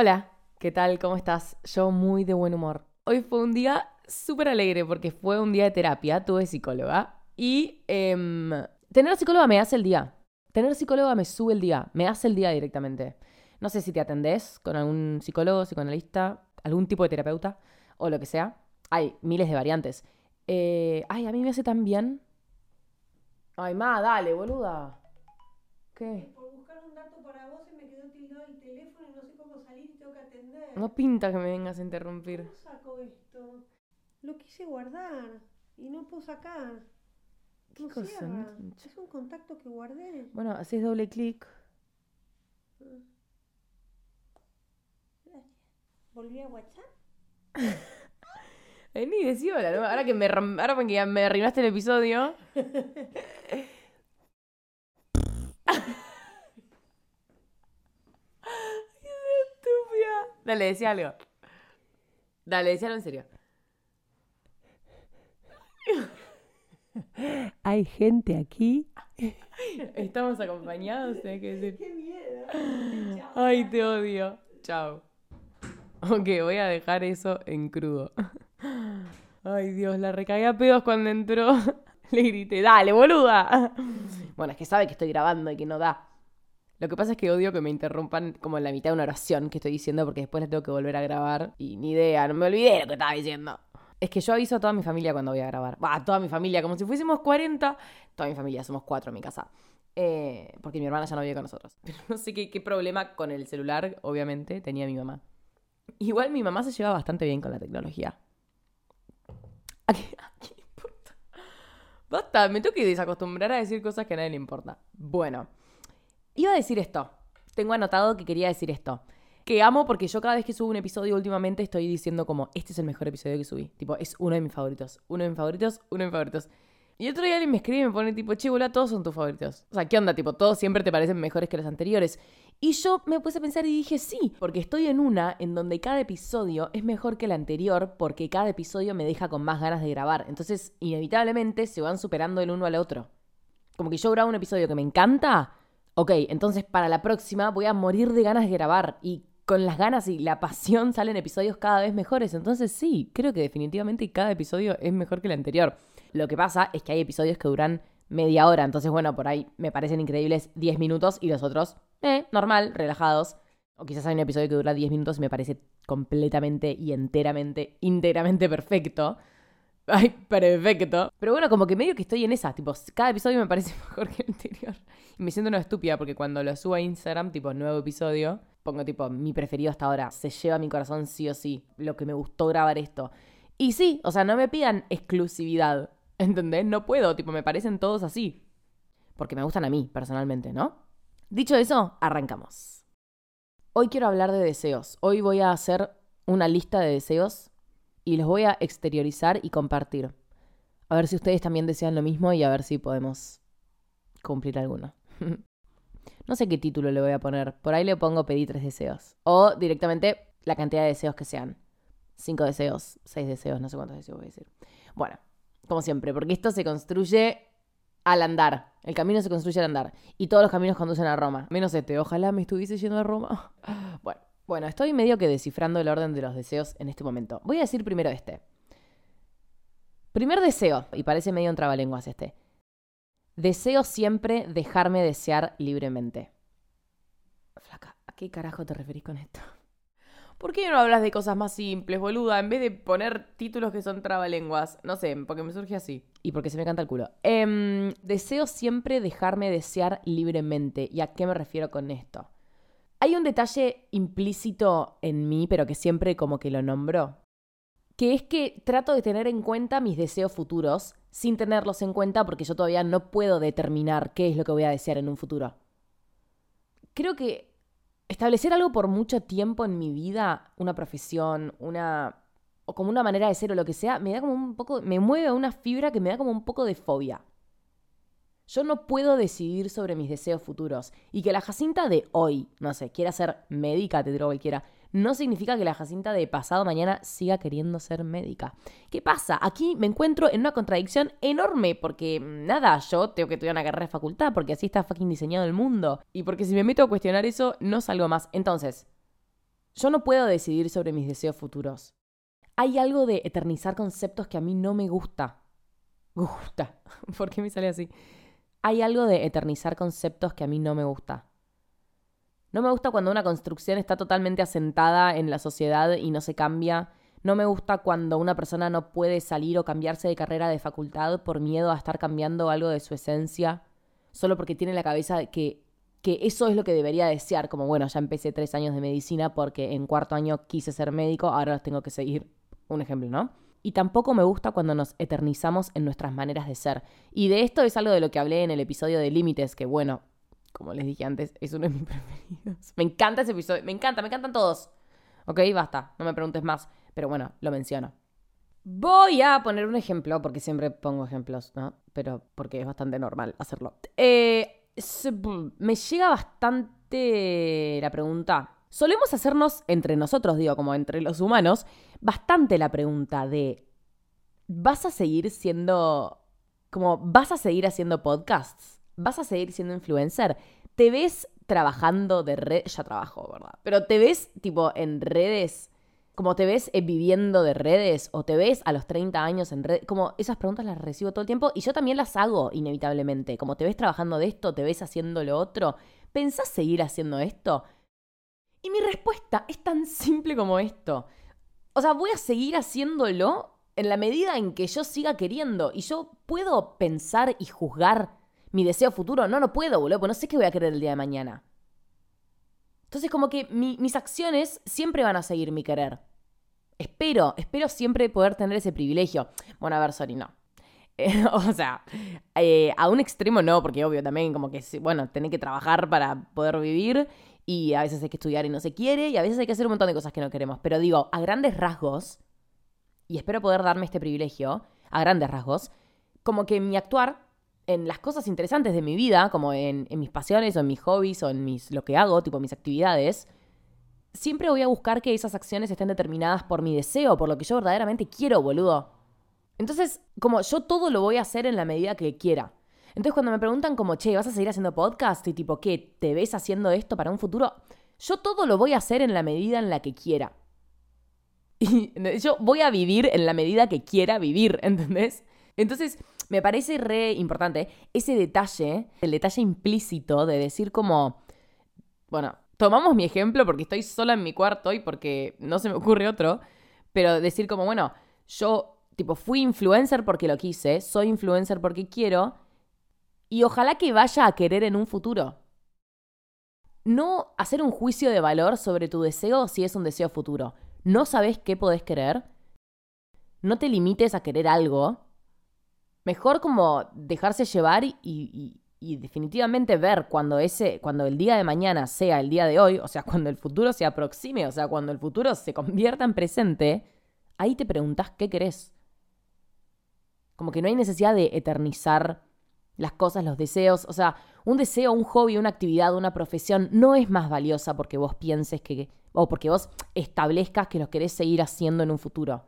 Hola, ¿qué tal? ¿Cómo estás? Yo muy de buen humor. Hoy fue un día súper alegre porque fue un día de terapia, tuve psicóloga y em, tener psicóloga me hace el día. Tener psicóloga me sube el día, me hace el día directamente. No sé si te atendés con algún psicólogo, psicoanalista, algún tipo de terapeuta o lo que sea. Hay miles de variantes. Eh, ay, a mí me hace tan bien. Ay, ma, dale, boluda. ¿Qué? Por buscar un dato para vos se me quedó tildado el teléfono y no sé cómo salir y tengo que atender. No pinta que me vengas a interrumpir. ¿Cómo saco esto? Lo quise guardar y no puedo sacar. ¿Qué No cosa? cierra. No te- Es un contacto que guardé. Bueno, haces doble clic. Volví a WhatsApp. Vení, decí. Ahora que me, ahora que ya me arruinaste el episodio. Ay, qué estúpida. Dale, decía algo. Dale, decía algo en serio. Hay gente aquí. Estamos acompañados, hay que decir. ¡Qué miedo! Ay, te odio. Chao. Ok, voy a dejar eso en crudo. Ay, Dios, la recagué a pedos cuando entró. Le grité, dale, boluda. Bueno, es que sabe que estoy grabando y que no da. Lo que pasa es que odio que me interrumpan como en la mitad de una oración que estoy diciendo porque después la tengo que volver a grabar y ni idea, no me olvidé de lo que estaba diciendo. Es que yo aviso a toda mi familia cuando voy a grabar. Va, toda mi familia, como si fuésemos 40. Toda mi familia, somos cuatro en mi casa. Eh, porque mi hermana ya no vive con nosotros. Pero no sé qué, problema con el celular, obviamente, tenía mi mamá. Igual mi mamá se lleva bastante bien con la tecnología. ¿A qué, importa? Basta, me tengo que desacostumbrar a decir cosas que a nadie le importa. Bueno, iba a decir esto. Tengo anotado que quería decir esto. Que amo porque yo cada vez que subo un episodio últimamente estoy diciendo como, este es el mejor episodio que subí. Tipo, es uno de mis favoritos. Uno de mis favoritos, uno de mis favoritos. Y otro día alguien me escribe y me pone tipo, che, todos son tus favoritos. O sea, ¿qué onda? Tipo, todos siempre te parecen mejores que los anteriores. Y yo me puse a pensar y dije, sí, porque estoy en una en donde cada episodio es mejor que el anterior porque cada episodio me deja con más ganas de grabar. Entonces, inevitablemente se van superando el uno al otro. Como que yo grabo un episodio que me encanta. Ok, entonces para la próxima voy a morir de ganas de grabar. Y con las ganas y la pasión salen episodios cada vez mejores. Entonces sí, creo que definitivamente cada episodio es mejor que el anterior. Lo que pasa es que hay episodios que duran media hora. Entonces, bueno, por ahí me parecen increíbles 10 minutos y los otros, eh, normal, relajados. O quizás hay un episodio que dura 10 minutos y me parece completamente y enteramente, íntegramente perfecto. Ay, perfecto. Pero bueno, como que medio que estoy en esa. Tipo, cada episodio me parece mejor que el anterior. Y me siento una estúpida porque cuando lo subo a Instagram, tipo, nuevo episodio, pongo tipo, mi preferido hasta ahora. Se lleva mi corazón sí o sí. Lo que me gustó grabar esto. Y sí, o sea, no me pidan exclusividad. ¿Entendés? No puedo. Tipo, me parecen todos así. Porque me gustan a mí, personalmente, ¿no? Dicho eso, arrancamos. Hoy quiero hablar de deseos. Hoy voy a hacer una lista de deseos y los voy a exteriorizar y compartir. A ver si ustedes también desean lo mismo y a ver si podemos cumplir alguno. no sé qué título le voy a poner. Por ahí le pongo pedí tres deseos. O directamente la cantidad de deseos que sean. Cinco deseos, seis deseos, no sé cuántos deseos voy a decir. Bueno, como siempre, porque esto se construye al andar. El camino se construye al andar. Y todos los caminos conducen a Roma. Menos este. Ojalá me estuviese yendo a Roma. Bueno, bueno, estoy medio que descifrando el orden de los deseos en este momento. Voy a decir primero este. Primer deseo, y parece medio un trabalenguas este. Deseo siempre dejarme desear libremente. Flaca, ¿a qué carajo te referís con esto? ¿Por qué no hablas de cosas más simples, boluda? En vez de poner títulos que son trabalenguas. No sé, porque me surge así. Y porque se me canta el culo. Em, deseo siempre dejarme desear libremente. ¿Y a qué me refiero con esto? Hay un detalle implícito en mí, pero que siempre como que lo nombro. Que es que trato de tener en cuenta mis deseos futuros sin tenerlos en cuenta porque yo todavía no puedo determinar qué es lo que voy a desear en un futuro. Creo que establecer algo por mucho tiempo en mi vida, una profesión, una o como una manera de ser o lo que sea, me da como un poco, me mueve a una fibra que me da como un poco de fobia. Yo no puedo decidir sobre mis deseos futuros. Y que la Jacinta de hoy, no sé, quiera ser médica, te digo cualquiera, no significa que la Jacinta de pasado mañana siga queriendo ser médica. ¿Qué pasa? Aquí me encuentro en una contradicción enorme porque, nada, yo tengo que estudiar una carrera de facultad porque así está fucking diseñado el mundo. Y porque si me meto a cuestionar eso, no salgo más. Entonces, Yo no puedo decidir sobre mis deseos futuros. Hay algo de eternizar conceptos que a mí no me gusta. Gusta. ¿Por qué me sale así? Hay algo de eternizar conceptos que a mí no me gusta. No me gusta cuando una construcción está totalmente asentada en la sociedad y no se cambia. No me gusta cuando una persona no puede salir o cambiarse de carrera de facultad por miedo a estar cambiando algo de su esencia, solo porque tiene la cabeza que, que eso es lo que debería desear, como bueno, ya empecé tres años de medicina porque en cuarto año quise ser médico, ahora los tengo que seguir. Un ejemplo, ¿no? Y tampoco me gusta cuando nos eternizamos en nuestras maneras de ser. Y de esto es algo de lo que hablé en el episodio de Límites, que bueno, como les dije antes, es uno de mis preferidos. Me encanta ese episodio, me encanta, me encantan todos. Ok, basta, no me preguntes más, pero bueno, lo menciono. Voy a poner un ejemplo, porque siempre pongo ejemplos, ¿no? Pero porque es bastante normal hacerlo. Eh, me llega bastante la pregunta. Solemos hacernos entre nosotros, digo, como entre los humanos, bastante la pregunta de, ¿vas a seguir siendo, como, ¿vas a seguir haciendo podcasts? ¿Vas a seguir siendo influencer? ¿Te ves trabajando de red? Ya trabajo, ¿verdad? Pero ¿te ves tipo en redes? Como te ves eh, viviendo de redes o te ves a los 30 años en redes, como esas preguntas las recibo todo el tiempo y yo también las hago inevitablemente, como te ves trabajando de esto, te ves haciendo lo otro, ¿pensás seguir haciendo esto? Y mi respuesta es tan simple como esto. O sea, voy a seguir haciéndolo en la medida en que yo siga queriendo y yo puedo pensar y juzgar mi deseo futuro. No, no puedo, boludo, porque no sé qué voy a querer el día de mañana. Entonces, como que mis acciones siempre van a seguir mi querer. Espero, espero siempre poder tener ese privilegio. Bueno, a ver, sorry, no. o sea, eh, a un extremo no, porque obvio también como que, bueno, tener que trabajar para poder vivir y a veces hay que estudiar y no se quiere, y a veces hay que hacer un montón de cosas que no queremos. Pero digo, a grandes rasgos, y espero poder darme este privilegio, a grandes rasgos, como que mi actuar en las cosas interesantes de mi vida, como en, en mis pasiones o en mis hobbies o en mis, lo que hago, tipo mis actividades, siempre voy a buscar que esas acciones estén determinadas por mi deseo, por lo que yo verdaderamente quiero, boludo. Entonces, como yo todo lo voy a hacer en la medida que quiera. Entonces cuando me preguntan como, che, ¿vas a seguir haciendo podcast? Y tipo, ¿qué? ¿Te ves haciendo esto para un futuro? Yo todo lo voy a hacer en la medida en la que quiera. Y yo voy a vivir en la medida que quiera vivir, ¿entendés? Entonces, me parece re importante ese detalle, el detalle implícito de decir como, bueno, tomamos mi ejemplo porque estoy sola en mi cuarto y porque no se me ocurre otro, pero decir como, bueno, yo tipo fui influencer porque lo quise, soy influencer porque quiero y ojalá que vaya a querer en un futuro. No hacer un juicio de valor sobre tu deseo si es un deseo futuro. No sabes qué podés querer. No te limites a querer algo. Mejor como dejarse llevar y, definitivamente ver cuando ese, cuando el día de mañana sea el día de hoy, o sea, cuando el futuro se aproxime, o sea, cuando el futuro se convierta en presente, ahí te preguntas qué querés. Como que no hay necesidad de eternizar las cosas, los deseos. O sea, un deseo, un hobby, una actividad, una profesión no es más valiosa porque vos pienses que. o porque vos establezcas que lo querés seguir haciendo en un futuro.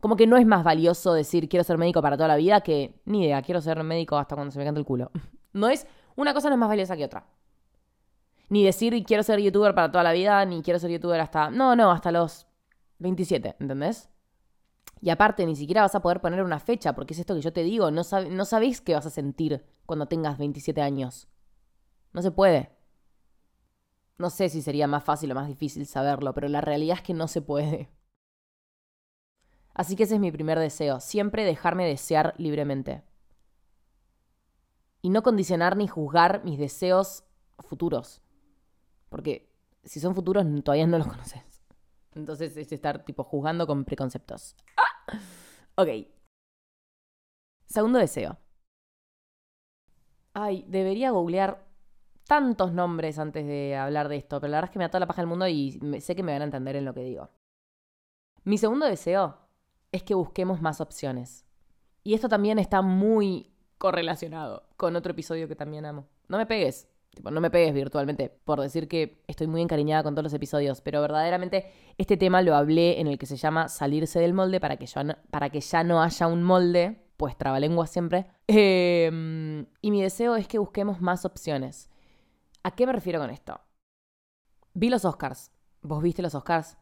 Como que no es más valioso decir quiero ser médico para toda la vida que ni idea, quiero ser médico hasta cuando se me cante el culo. No es. Una cosa no es más valiosa que otra. Ni decir quiero ser youtuber para toda la vida, ni quiero ser youtuber hasta. No, no, hasta los 27, ¿entendés? Y aparte, ni siquiera vas a poder poner una fecha, porque es esto que yo te digo, no, no sabéis qué vas a sentir cuando tengas 27 años. No se puede. No sé si sería más fácil o más difícil saberlo, pero la realidad es que no se puede. Así que ese es mi primer deseo, siempre dejarme desear libremente. Y no condicionar ni juzgar mis deseos futuros. Porque si son futuros todavía no los conoces. Entonces es estar tipo juzgando con preconceptos. ¡Ah! Ok. Segundo deseo. Ay, debería googlear tantos nombres antes de hablar de esto, pero la verdad es que me da toda la paja del mundo y sé que me van a entender en lo que digo. Mi segundo deseo es que busquemos más opciones. Y esto también está muy correlacionado con otro episodio que también amo. No me pegues, Tipo, no me pegues virtualmente por decir que estoy muy encariñada con todos los episodios, pero verdaderamente este tema lo hablé en el que se llama salirse del molde para que ya no, para que ya no haya un molde, pues trabalengua siempre. Em, y mi deseo es que busquemos más opciones. ¿A qué me refiero con esto? Vi los Oscars ¿Vos viste los Oscars?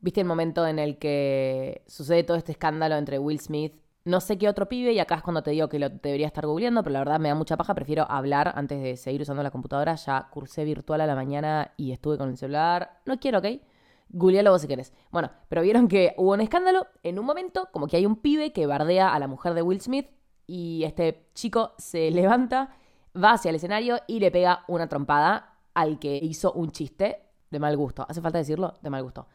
¿Viste el momento en el que sucede todo este escándalo entre Will Smith? No sé qué otro pibe, y acá es cuando te digo que lo debería estar googleando, pero la verdad me da mucha paja, prefiero hablar antes de seguir usando la computadora. Ya cursé virtual a la mañana y estuve con el celular. No quiero, ¿ok? Googlealo vos si querés. Bueno, pero vieron que hubo un escándalo en un momento, como que hay un pibe que bardea a la mujer de Will Smith y este chico se levanta, va hacia el escenario y le pega una trompada al que hizo un chiste de mal gusto. ¿Hace falta decirlo? De mal gusto.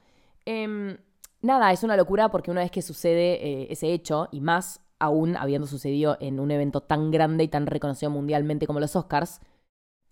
Em, nada, es una locura porque una vez que sucede eh, ese hecho, y más aún habiendo sucedido en un evento tan grande y tan reconocido mundialmente como los Oscars,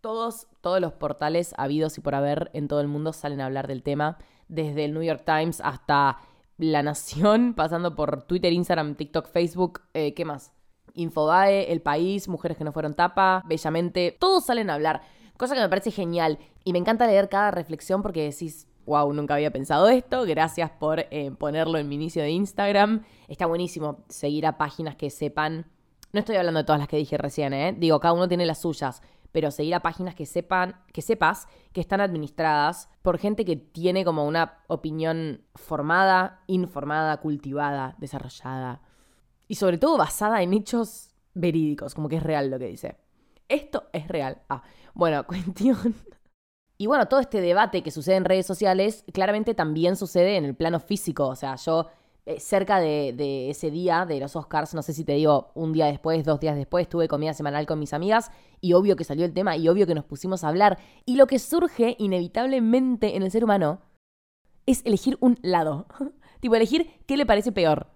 todos, todos los portales habidos y por haber en todo el mundo salen a hablar del tema desde el New York Times hasta La Nación, pasando por Twitter, Instagram, TikTok, Facebook, eh, ¿qué más? Infobae, El País, Mujeres que no fueron tapa, Bellamente, todos salen a hablar, cosa que me parece genial y me encanta leer cada reflexión porque decís, wow, nunca había pensado esto, gracias por eh, ponerlo en mi inicio de Instagram, está buenísimo seguir a páginas que sepan, no estoy hablando de todas las que dije recién, ¿eh? digo, cada uno tiene las suyas, pero seguir a páginas que sepan, que sepas que están administradas por gente que tiene como una opinión formada, informada, cultivada, desarrollada y sobre todo basada en hechos verídicos, como que es real lo que dice. Esto es real. Ah, bueno, cuestión. Y bueno, todo este debate que sucede en redes sociales claramente también sucede en el plano físico. O sea, yo eh, cerca de, ese día de los Oscars, no sé si te digo un día después, dos días después, tuve comida semanal con mis amigas y obvio que salió el tema y obvio que nos pusimos a hablar. Y lo que surge inevitablemente en el ser humano es elegir un lado. tipo, elegir qué le parece peor.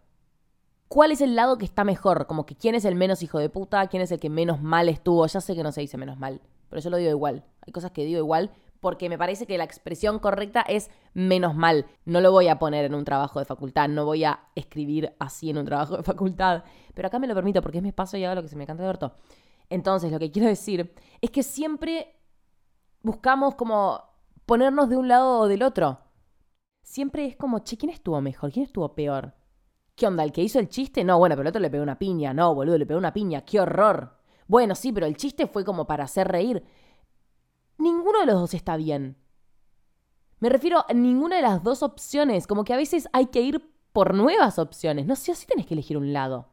¿Cuál es el lado que está mejor? Como que quién es el menos hijo de puta, quién es el que menos mal estuvo. Ya sé que no se dice menos mal, pero yo lo digo igual. Hay cosas que digo igual porque me parece que la expresión correcta es menos mal. No lo voy a poner en un trabajo de facultad, no voy a escribir así en un trabajo de facultad, pero acá me lo permito porque es mi espacio y hago lo que se me canta de orto. Entonces, lo que quiero decir es que siempre buscamos como ponernos de un lado o del otro. Siempre es como, che, ¿quién estuvo mejor? ¿Quién estuvo peor? ¿Qué onda? ¿El que hizo el chiste? No, bueno, pero el otro le pegó una piña. No, boludo, le pegó una piña. ¡Qué horror! Bueno, sí, pero el chiste fue como para hacer reír ninguno de los dos está bien. Me refiero a ninguna de las dos opciones, como que a veces hay que ir por nuevas opciones, no sé, si tenés que elegir un lado.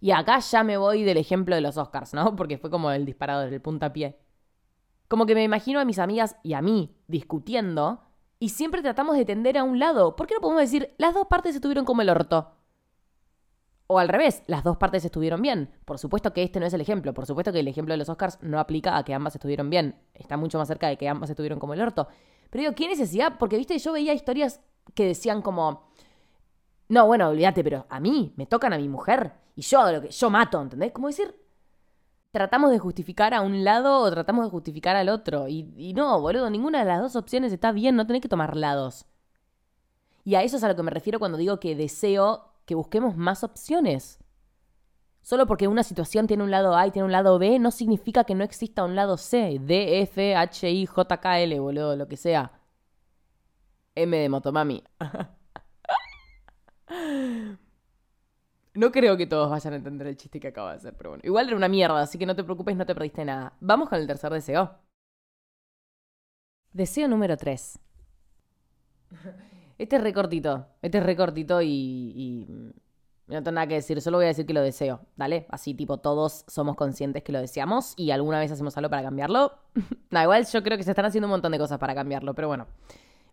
Y acá ya me voy del ejemplo de los Oscars, ¿no? Porque fue como el disparador, el puntapié. Como que me imagino a mis amigas y a mí discutiendo y siempre tratamos de tender a un lado. ¿Por qué no podemos decir las dos partes estuvieron como el orto? O al revés, las dos partes estuvieron bien. Por supuesto que este no es el ejemplo. Por supuesto que el ejemplo de los Oscars no aplica a que ambas estuvieron bien. Está mucho más cerca de que ambas estuvieron como el orto. Pero digo, ¿qué necesidad? Porque, viste, yo veía historias que decían como... No, bueno, olvídate, pero a mí me tocan a mi mujer y yo hago lo que yo mato, ¿entendés? Como decir, tratamos de justificar a un lado o tratamos de justificar al otro. Y, y, no, boludo, ninguna de las dos opciones está bien, no tenés que tomar lados. Y a eso es a lo que me refiero cuando digo que deseo que busquemos más opciones. Solo porque una situación tiene un lado A y tiene un lado B, no significa que no exista un lado C. D, F, H, I, J, K, L, boludo, lo que sea. M de Motomami. No creo que todos vayan a entender el chiste que acabo de hacer, pero bueno. Igual era una mierda, así que no te preocupes, no te perdiste nada. Vamos con el tercer deseo. Deseo número 3. Este es recortito, este es recortito y, y no tengo nada que decir, solo voy a decir que lo deseo, ¿dale? Así tipo todos somos conscientes que lo deseamos y alguna vez hacemos algo para cambiarlo. no, igual yo creo que se están haciendo un montón de cosas para cambiarlo, pero bueno.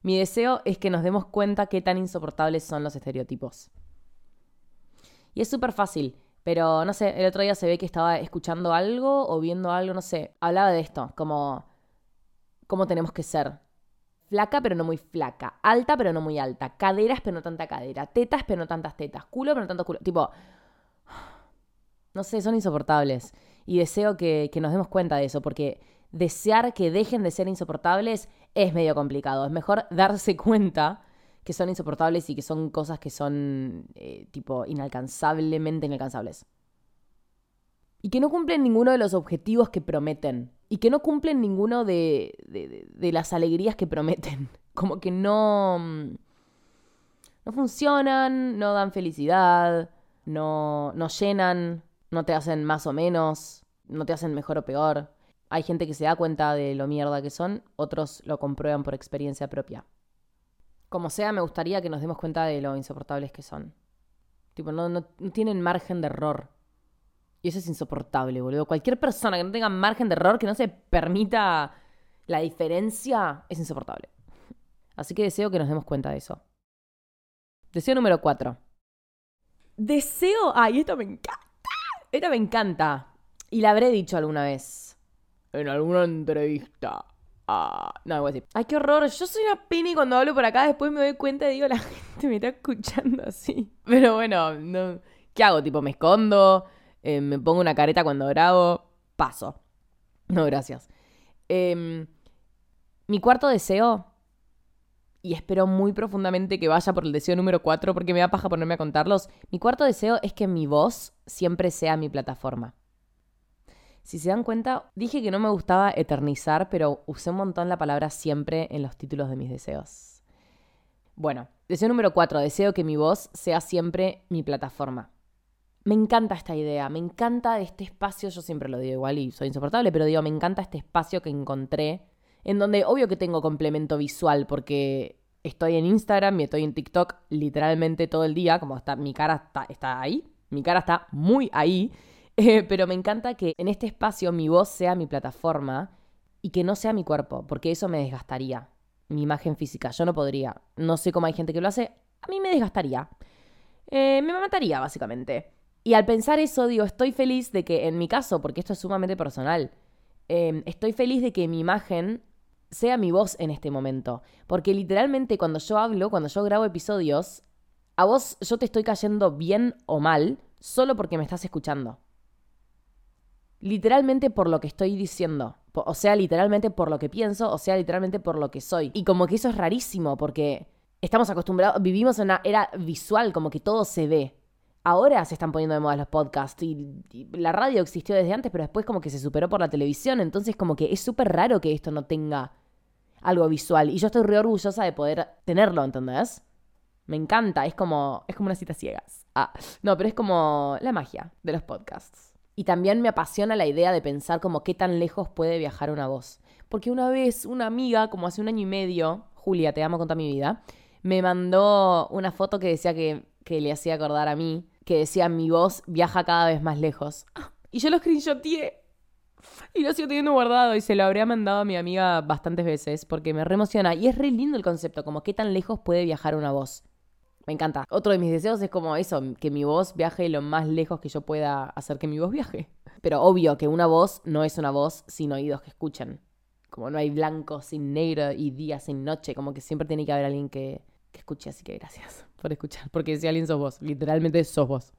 Mi deseo es que nos demos cuenta qué tan insoportables son los estereotipos. Y es súper fácil, pero no sé, el otro día se ve que estaba escuchando algo o viendo algo, no sé. Hablaba de esto, como cómo tenemos que ser, Flaca pero no muy flaca. Alta pero no muy alta. Caderas pero no tanta cadera. Tetas pero no tantas tetas. Culo pero no tanto culo. Tipo, no sé, son insoportables. Y deseo que, nos demos cuenta de eso, porque desear que dejen de ser insoportables es medio complicado. Es mejor darse cuenta que son insoportables y que son cosas que son, eh, tipo, inalcanzablemente inalcanzables. Y que no cumplen ninguno de los objetivos que prometen y que no cumplen ninguno de, de, las alegrías que prometen. Como que no, mm, no funcionan, no dan felicidad, no, no llenan, no te hacen más o menos, no te hacen mejor o peor. Hay gente que se da cuenta de lo mierda que son, otros lo comprueban por experiencia propia. Como sea, me gustaría que nos demos cuenta de lo insoportables que son. Tipo, no, no, no tienen margen de error. Y eso es insoportable, boludo. Cualquier persona que no tenga margen de error, que no se permita la diferencia, es insoportable. Así que deseo que nos demos cuenta de eso. Deseo número 4. Deseo. Ay, esto me encanta. Esta me encanta. Y la habré dicho alguna vez. En alguna entrevista. Ah, no, voy a decir. Ay, qué horror. Yo soy una pini cuando hablo por acá. Después me doy cuenta y digo, la gente me está escuchando así. Pero bueno, no. ¿qué hago? Tipo, me escondo. Eh, me pongo una careta cuando grabo. Paso. No, gracias. Em, mi cuarto deseo y espero muy profundamente que vaya por el deseo número 4 porque me da paja ponerme a contarlos. Mi cuarto deseo es que mi voz siempre sea mi plataforma. Si se dan cuenta, dije que no me gustaba eternizar, pero usé un montón la palabra siempre en los títulos de mis deseos. Bueno, deseo número 4, deseo que mi voz sea siempre mi plataforma. Me encanta esta idea, me encanta este espacio, yo siempre lo digo igual y soy insoportable, pero digo, me encanta este espacio que encontré en donde obvio que tengo complemento visual porque estoy en Instagram y estoy en TikTok literalmente todo el día, como está mi cara está, ahí, mi cara está muy ahí, eh, pero me encanta que en este espacio mi voz sea mi plataforma y que no sea mi cuerpo, porque eso me desgastaría, mi imagen física, yo no podría, no sé cómo hay gente que lo hace, a mí me desgastaría, Eh, me mataría básicamente. Y al pensar eso digo, estoy feliz de que en mi caso, porque esto es sumamente personal, eh, estoy feliz de que mi imagen sea mi voz en este momento. Porque literalmente cuando yo hablo, cuando yo grabo episodios, a vos yo te estoy cayendo bien o mal solo porque me estás escuchando. Literalmente por lo que estoy diciendo. O sea, literalmente por lo que pienso, o sea, literalmente por lo que soy. Y como que eso es rarísimo porque estamos acostumbrados, vivimos en una era visual, como que todo se ve. Ahora se están poniendo de moda los podcasts y, la radio existió desde antes, pero después como que se superó por la televisión, entonces como que es súper raro que esto no tenga algo visual y yo estoy re orgullosa de poder tenerlo, ¿entendés? Me encanta, es como es como una cita ciegas. Ah, no, pero es como la magia de los podcasts. Y también me apasiona la idea de pensar como qué tan lejos puede viajar una voz. Porque una vez una amiga, como hace un año y medio, Julia, te amo con toda mi vida, me mandó una foto que decía que, que le hacía acordar a mí, que decía mi voz viaja cada vez más lejos. Y yo lo screenshoteé. Y lo sigo teniendo guardado y se lo habría mandado a mi amiga bastantes veces porque me re emociona. Y es re lindo el concepto, como qué tan lejos puede viajar una voz. Me encanta. Otro de mis deseos es como eso, que mi voz viaje lo más lejos que yo pueda hacer que mi voz viaje. Pero obvio que una voz no es una voz sin oídos que escuchen. Como no hay blanco sin negro y día sin noche, como que siempre tiene que haber alguien que, que escuche. Así que gracias por escuchar, porque si alguien sos vos, literalmente sos vos.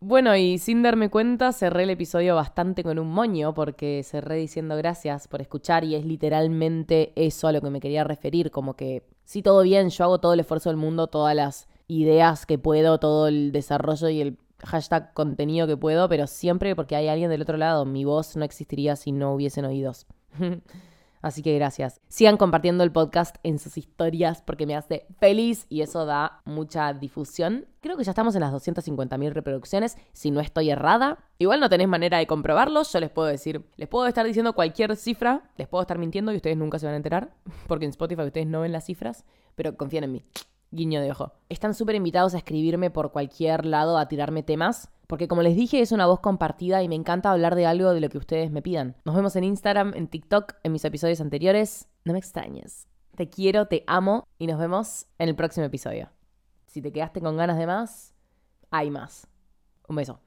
Bueno, y sin darme cuenta, cerré el episodio bastante con un moño porque cerré diciendo gracias por escuchar y es literalmente eso a lo que me quería referir, como que sí, todo bien, yo hago todo el esfuerzo del mundo, todas las ideas que puedo, todo el desarrollo y el hashtag contenido que puedo, pero siempre porque hay alguien del otro lado, mi voz no existiría si no hubiesen oídos. Así que gracias. Sigan compartiendo el podcast en sus historias porque me hace feliz y eso da mucha difusión. Creo que ya estamos en las 250.000 reproducciones, si no estoy errada. Igual no tenés manera de comprobarlo, yo les puedo decir, les puedo estar diciendo cualquier cifra, les puedo estar mintiendo y ustedes nunca se van a enterar, porque en Spotify ustedes no ven las cifras, pero confíen en mí. Guiño de ojo. Están súper invitados a escribirme por cualquier lado, a tirarme temas, porque como les dije, es una voz compartida y me encanta hablar de algo de lo que ustedes me pidan. Nos vemos en Instagram, en TikTok, en mis episodios anteriores. No me extrañes. Te quiero, te amo y nos vemos en el próximo episodio. Si te quedaste con ganas de más, hay más. Un beso.